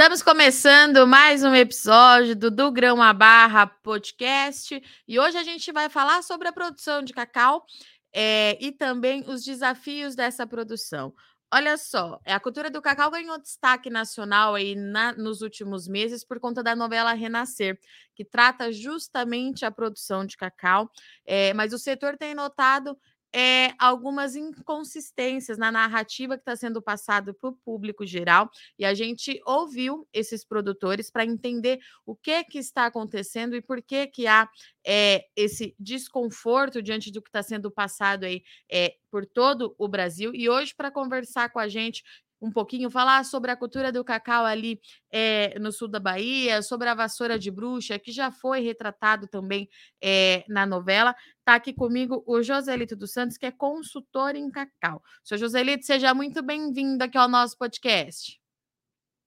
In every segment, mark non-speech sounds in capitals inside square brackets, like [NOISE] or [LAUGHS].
Estamos começando mais um episódio do Do Grão a Barra podcast e hoje a gente vai falar sobre a produção de cacau é, e também os desafios dessa produção. Olha só, a cultura do cacau ganhou destaque nacional aí na, nos últimos meses por conta da novela Renascer, que trata justamente a produção de cacau, é, mas o setor tem notado é, algumas inconsistências na narrativa que está sendo passada para o público geral e a gente ouviu esses produtores para entender o que que está acontecendo e por que que há é, esse desconforto diante do que está sendo passado aí é, por todo o Brasil e hoje para conversar com a gente um pouquinho, falar sobre a cultura do cacau ali é, no sul da Bahia, sobre a vassoura de bruxa, que já foi retratado também é, na novela. Está aqui comigo o Joselito dos Santos, que é consultor em cacau. Seu Joselito, seja muito bem-vindo aqui ao nosso podcast.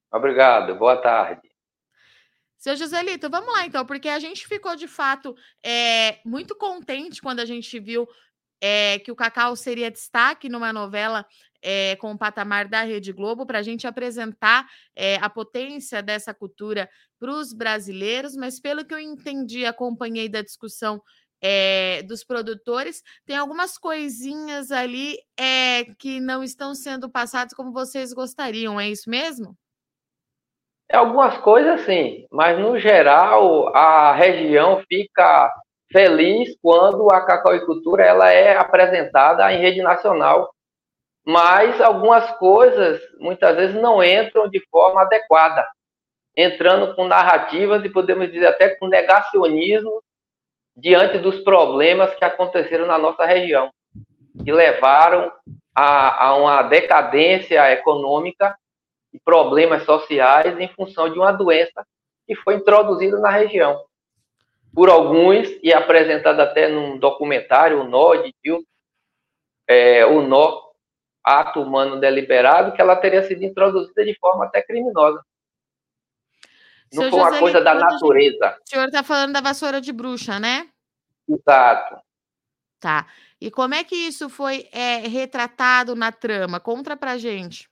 Obrigado, boa tarde. Seu Joselito, vamos lá então, porque a gente ficou de fato é, muito contente quando a gente viu é, que o Cacau seria destaque numa novela é, com o patamar da Rede Globo para a gente apresentar é, a potência dessa cultura para os brasileiros, mas pelo que eu entendi, acompanhei da discussão é, dos produtores, tem algumas coisinhas ali que não estão sendo passadas como vocês gostariam, é isso mesmo? Algumas coisas sim, mas no geral a região fica feliz quando a cacauicultura ela é apresentada em rede nacional, mas algumas coisas muitas vezes não entram de forma adequada, entrando com narrativas e podemos dizer até com negacionismo diante dos problemas que aconteceram na nossa região, que levaram a, a uma decadência econômica e problemas sociais em função de uma doença que foi introduzida na região por alguns e apresentada até num documentário, o Nó de Dilson, é, o Nó, ato humano deliberado, que ela teria sido introduzida de forma até criminosa. Não foi uma coisa da natureza. O senhor está falando da vassoura de bruxa, né? Exato. Tá. E como é que isso foi é, retratado na trama? Conta pra gente.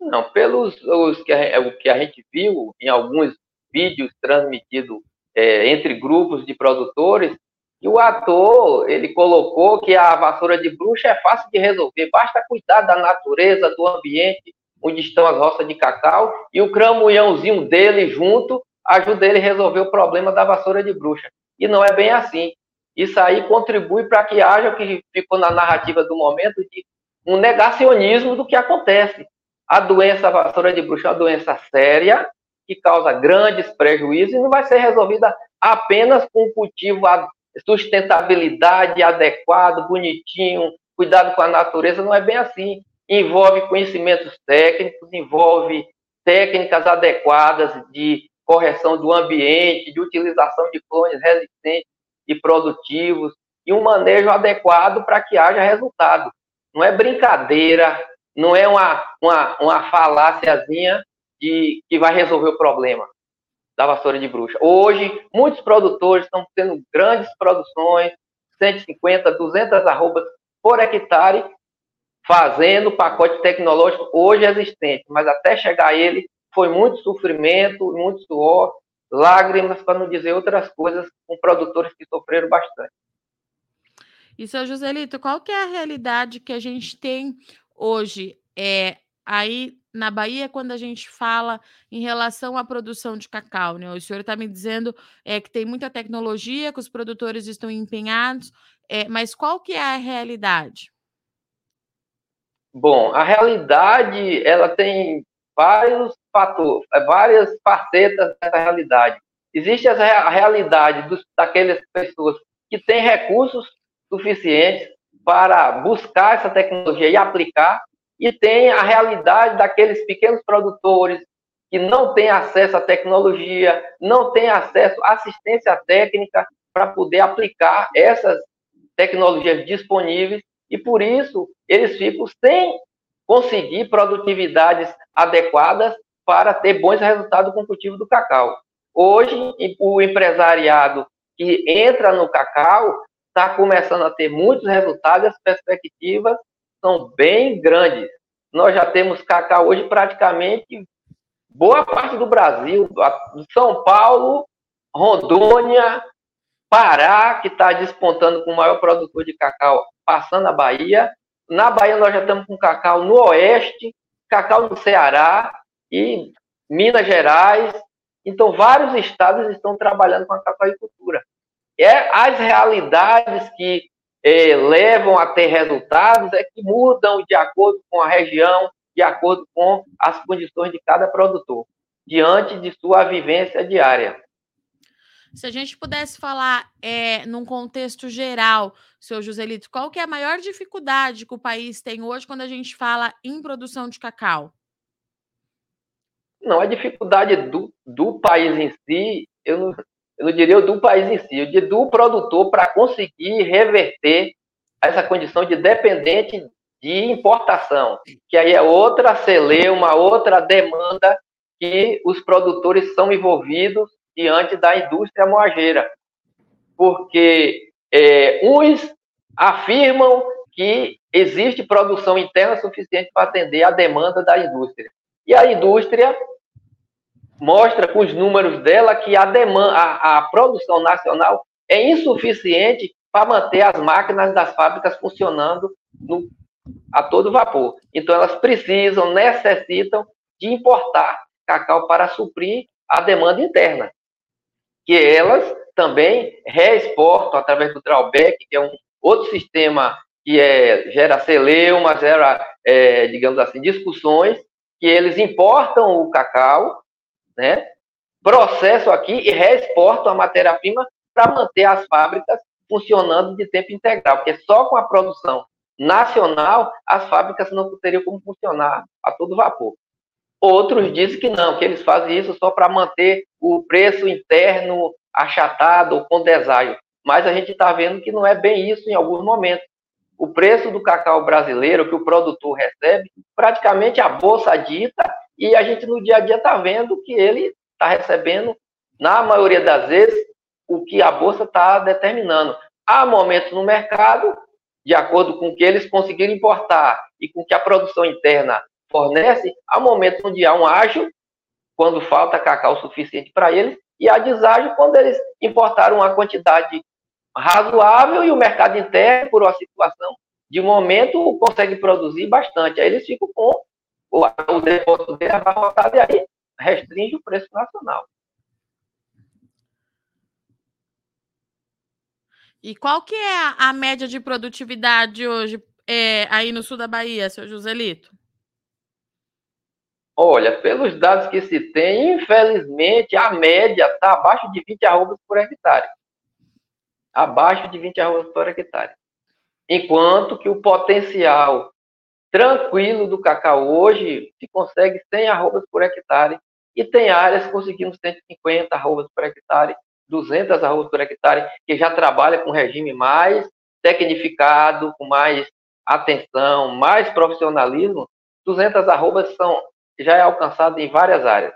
Não, pelos os que a, o que a gente viu em alguns vídeos transmitidos é, entre grupos de produtores, e o ator, ele colocou que a vassoura de bruxa é fácil de resolver, basta cuidar da natureza, do ambiente onde estão as roças de cacau, e o cramunhãozinho dele junto ajuda ele a resolver o problema da vassoura de bruxa. E não é bem assim. Isso aí contribui para que haja o que ficou na narrativa do momento de um negacionismo do que acontece. A doença vassoura de bruxa é uma doença séria, que causa grandes prejuízos e não vai ser resolvida apenas com cultivo, sustentabilidade adequado, bonitinho, cuidado com a natureza, não é bem assim. Envolve conhecimentos técnicos, envolve técnicas adequadas de correção do ambiente, de utilização de clones resistentes e produtivos, e um manejo adequado para que haja resultado. Não é brincadeira, não é uma, uma, uma faláciazinha de, que vai resolver o problema da vassoura de bruxa. Hoje, muitos produtores estão tendo grandes produções, 150, 200 arrobas por hectare, fazendo o pacote tecnológico hoje existente, mas até chegar a ele foi muito sofrimento, muito suor, lágrimas, para não dizer outras coisas, com produtores que sofreram bastante. E, seu Joselito, qual que é a realidade que a gente tem hoje? É, aí na Bahia quando a gente fala em relação à produção de cacau, né? O senhor está me dizendo é, que tem muita tecnologia, que os produtores estão empenhados, é, mas qual que é a realidade? Bom, a realidade ela tem vários fatores, é, várias facetas dessa realidade. Existe a realidade dos, daquelas pessoas que têm recursos suficientes para buscar essa tecnologia e aplicar, e tem a realidade daqueles pequenos produtores que não têm acesso à tecnologia, não têm acesso à assistência técnica para poder aplicar essas tecnologias disponíveis e por isso eles ficam sem conseguir produtividades adequadas para ter bons resultados com o cultivo do cacau. Hoje, o empresariado que entra no cacau está começando a ter muitos resultados, as perspectivas são bem grandes. Nós já temos cacau hoje praticamente boa parte do Brasil, São Paulo, Rondônia, Pará, que está despontando com o maior produtor de cacau, passando a Bahia. Na Bahia nós já estamos com cacau no Oeste, cacau no Ceará e Minas Gerais. Então, vários estados estão trabalhando com a cacauicultura. É as realidades que é, levam a ter resultados é que mudam de acordo com a região, de acordo com as condições de cada produtor, diante de sua vivência diária. Se a gente pudesse falar é, num contexto geral, seu Joselito, qual que é a maior dificuldade que o país tem hoje quando a gente fala em produção de cacau? Não, a dificuldade do, do país em si, eu não, eu não diria do país em si, eu diria do produtor para conseguir reverter essa condição de dependente de importação, que aí é outra celeuma, outra demanda que os produtores são envolvidos diante da indústria moageira. Porque é, uns afirmam que existe produção interna suficiente para atender a demanda da indústria. E a indústria mostra com os números dela que a demanda, a, a produção nacional é insuficiente para manter as máquinas das fábricas funcionando no a todo vapor. Então, elas precisam, necessitam de importar cacau para suprir a demanda interna, que elas também reexportam através do drawback, que é um outro sistema que é, gera celeuma, gera, é, digamos assim, discussões, que eles importam o cacau, né, processam aqui e reexportam a matéria-prima para manter as fábricas funcionando de tempo integral, porque só com a produção nacional, as fábricas não teriam como funcionar a todo vapor. Outros dizem que não, que eles fazem isso só para manter o preço interno achatado com deságio. Mas a gente está vendo que não é bem isso em alguns momentos. O preço do cacau brasileiro que o produtor recebe, praticamente a bolsa dita, e a gente no dia a dia está vendo que ele está recebendo, na maioria das vezes, o que a bolsa está determinando. Há momentos no mercado de acordo com o que eles conseguiram importar e com que a produção interna fornece, há momentos onde há um ágio, quando falta cacau suficiente para eles, e há deságio quando eles importaram uma quantidade razoável e o mercado interno, por uma situação de momento, consegue produzir bastante. Aí eles ficam com o, o depósito dele abarrotado e aí restringe o preço nacional. E qual que é a, a média de produtividade hoje é, aí no sul da Bahia, seu Joselito? Olha, pelos dados que se tem, infelizmente, a média está abaixo de 20 arrobas por hectare. Abaixo de 20 arrobas por hectare. Enquanto que o potencial tranquilo do cacau hoje se consegue 100 arrobas por hectare e tem áreas conseguindo 150 arrobas por hectare 200 arrobas por hectare, que já trabalha com regime mais tecnificado, com mais atenção, mais profissionalismo, 200 arrobas são, já é alcançado em várias áreas.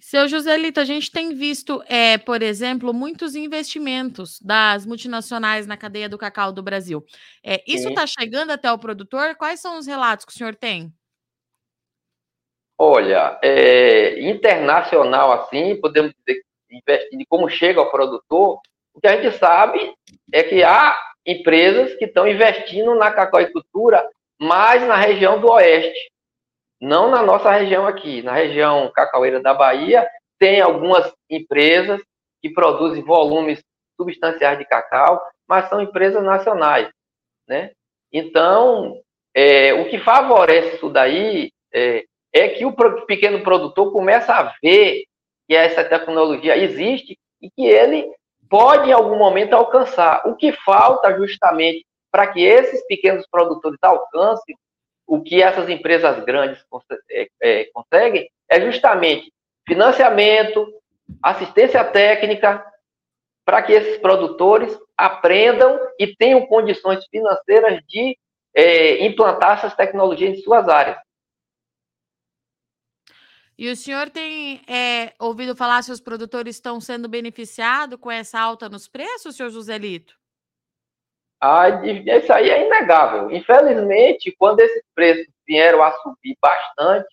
Seu Joselito, a gente tem visto, é, por exemplo, muitos investimentos das multinacionais na cadeia do cacau do Brasil. É, isso está chegando até o produtor? Quais são os relatos que o senhor tem? Olha, é, internacional assim, podemos dizer, investindo como chega ao produtor, o que a gente sabe é que há empresas que estão investindo na cacauicultura mais na região do oeste, não na nossa região aqui, na região cacaueira da Bahia, tem algumas empresas que produzem volumes substanciais de cacau, mas são empresas nacionais, né? Então, é, o que favorece isso daí é, é que o pequeno produtor começa a ver que essa tecnologia existe e que ele pode em algum momento alcançar. O que falta justamente para que esses pequenos produtores alcancem o que essas empresas grandes é, é, conseguem é justamente financiamento, assistência técnica, para que esses produtores aprendam e tenham condições financeiras de é, implantar essas tecnologias em suas áreas. E o senhor tem é, ouvido falar se os produtores estão sendo beneficiados com essa alta nos preços, senhor Joselito? Ah, isso aí é inegável. Infelizmente, quando esses preços vieram a subir bastante,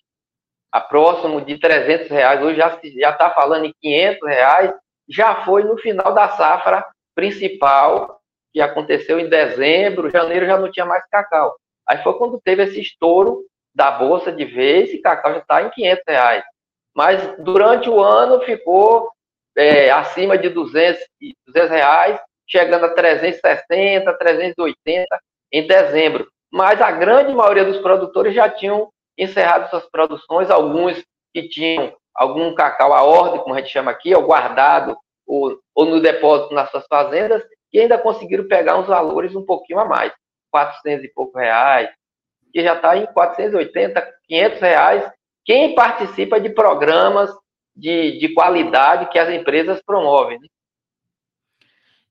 a próximo de 300 reais, hoje já está falando em 500 reais, já foi no final da safra principal, que aconteceu em dezembro, janeiro já não tinha mais cacau. Aí foi quando teve esse estouro da bolsa de vez e cacau já está em 500 reais. Mas durante o ano ficou é, acima de 200, 200 reais, chegando a 360, 380 em dezembro. Mas a grande maioria dos produtores já tinham encerrado suas produções, alguns que tinham algum cacau à ordem, como a gente chama aqui, ou guardado, ou, ou no depósito nas suas fazendas, e ainda conseguiram pegar uns valores um pouquinho a mais, 400 e pouco reais, que já está em 480, 500 reais, quem participa de programas de, de qualidade que as empresas promovem. Né?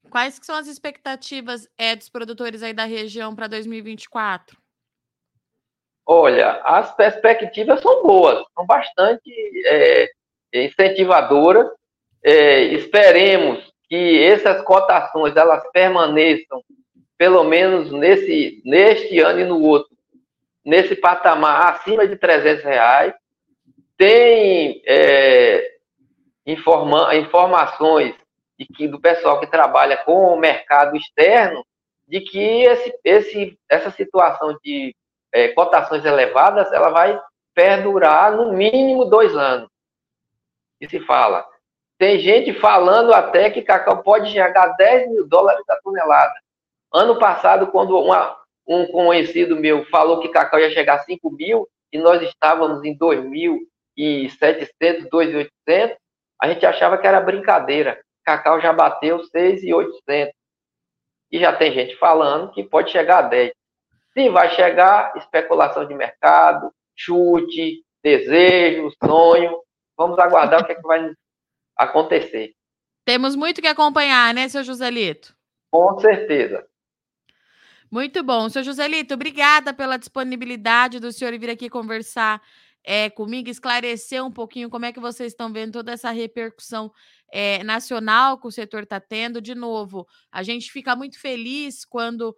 Quais são as expectativas é, dos produtores aí da região para 2024? Olha, as perspectivas são boas, são bastante é, incentivadoras. É, esperemos que essas cotações elas permaneçam pelo menos nesse neste ano e no outro nesse patamar acima de 300 reais. Tem é, informa, informações de que do pessoal que trabalha com o mercado externo de que esse, esse, essa situação de é, cotações elevadas ela vai perdurar no mínimo dois anos. E se fala. Tem gente falando até que cacau pode chegar a 10 mil dólares a tonelada. Ano passado, quando uma, um conhecido meu falou que cacau ia chegar a 5 mil e nós estávamos em 2.700, 2.800, a gente achava que era brincadeira. Cacau já bateu 6.800. E já tem gente falando que pode chegar a 10. Se vai chegar, especulação de mercado, chute, desejo, sonho. Vamos aguardar o que, é que vai acontecer. Temos muito que acompanhar, né, seu Joselito? Com certeza. Muito bom. Seu Joselito, obrigada pela disponibilidade do senhor vir aqui conversar é, comigo, esclarecer um pouquinho como é que vocês estão vendo toda essa repercussão é, nacional que o setor está tendo. De novo, a gente fica muito feliz quando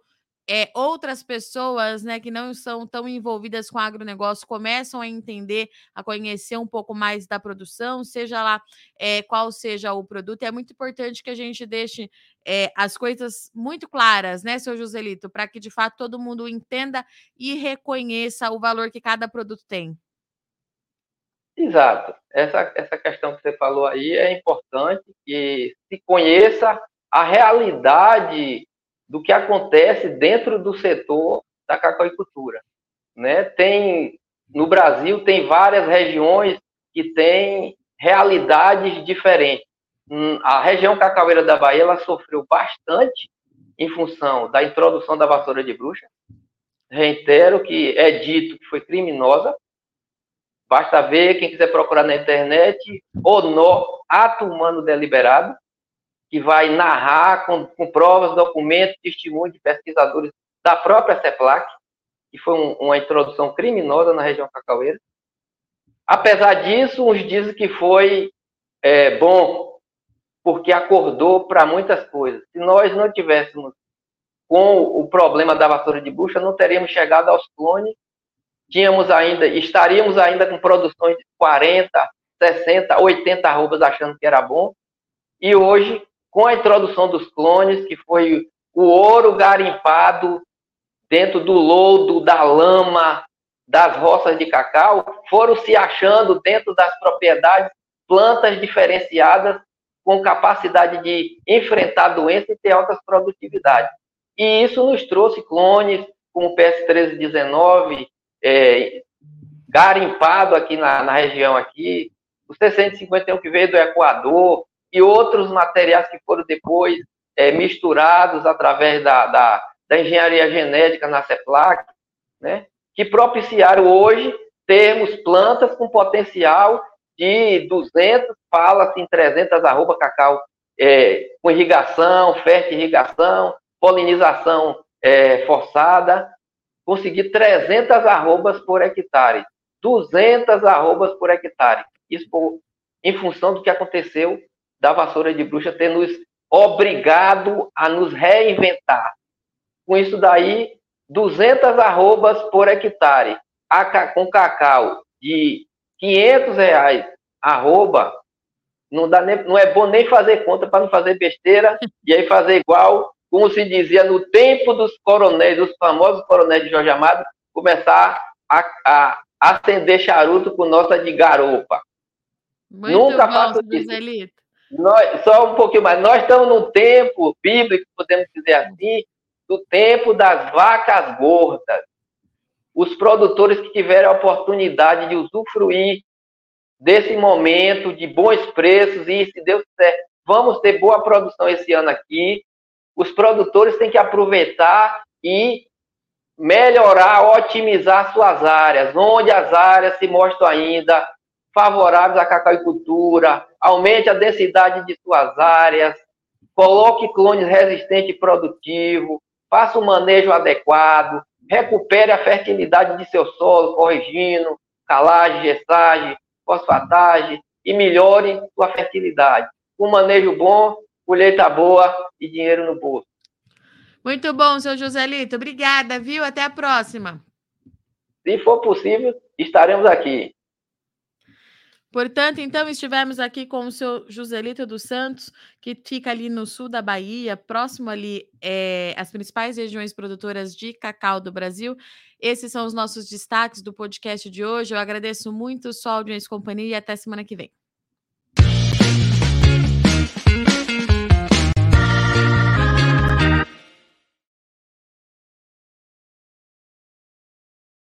é, outras pessoas né, que não são tão envolvidas com agronegócio começam a entender, a conhecer um pouco mais da produção, seja lá é, qual seja o produto. É muito importante que a gente deixe é, as coisas muito claras, né, seu Joselito, para que de fato todo mundo entenda e reconheça o valor que cada produto tem. Exato. Essa, essa questão que você falou aí é importante que se conheça a realidade do que acontece dentro do setor da cacauicultura. Né? Tem, no Brasil, tem várias regiões que têm realidades diferentes. Hum, a região cacaueira da Bahia ela sofreu bastante em função da introdução da vassoura de bruxa. Reitero que é dito que foi criminosa. Basta ver, quem quiser procurar na internet, o no ato humano deliberado, que vai narrar com, com provas, documentos, testemunhos de pesquisadores da própria CEPLAC, que foi um, uma introdução criminosa na região cacaueira. Apesar disso, uns dizem que foi é, bom, porque acordou para muitas coisas. Se nós não tivéssemos com o problema da vassoura de bucha, não teríamos chegado aos clones, tínhamos ainda, estaríamos ainda com produções de 40, 60, 80 arrobas achando que era bom, e hoje com a introdução dos clones, que foi o ouro garimpado dentro do lodo, da lama, das roças de cacau, foram se achando dentro das propriedades plantas diferenciadas com capacidade de enfrentar doenças e ter altas produtividades. E isso nos trouxe clones como o PS1319, é, garimpado aqui na, na região aqui, o C151 que veio do Equador, e outros materiais que foram depois é, misturados através da, da, da, engenharia genética na CEPLAC, né, que propiciaram hoje termos plantas com potencial de 200, fala-se em 300 arroba cacau é, com irrigação, fértil irrigação, polinização é, forçada, conseguir 300 arrobas por hectare, 200 arrobas por hectare. Isso por, em função do que aconteceu da vassoura de bruxa ter nos obrigado a nos reinventar. Com isso daí, 200 arrobas por hectare. com cacau de 500 reais, arroba, não, dá nem, não é bom nem fazer conta para não fazer besteira [LAUGHS] e aí fazer igual, como se dizia no tempo dos coronéis, dos famosos coronéis de Jorge Amado, começar a, a acender charuto com nota de garopa. Muito Nunca bom, faço isso. Nós, só um pouquinho mais. Nós estamos no tempo bíblico, podemos dizer assim, do tempo das vacas gordas. Os produtores que tiveram a oportunidade de usufruir desse momento de bons preços e, se Deus quiser, vamos ter boa produção esse ano aqui. Os produtores têm que aproveitar e melhorar, otimizar suas áreas, onde as áreas se mostram ainda favoráveis à cacauicultura, aumente a densidade de suas áreas, coloque clones resistente e produtivo, faça um manejo adequado, recupere a fertilidade de seu solo, corrigindo calagem, gestagem, fosfatagem e melhore sua fertilidade. Um manejo bom, colheita boa e dinheiro no bolso. Muito bom, seu Joselito. Obrigada, viu? Até a próxima. Se for possível, estaremos aqui. Portanto, então, estivemos aqui com o seu Joselito dos Santos, que fica ali no sul da Bahia, próximo ali é, às principais regiões produtoras de cacau do Brasil. Esses são os nossos destaques do podcast de hoje. Eu agradeço muito sua audiência e companhia e até semana que vem.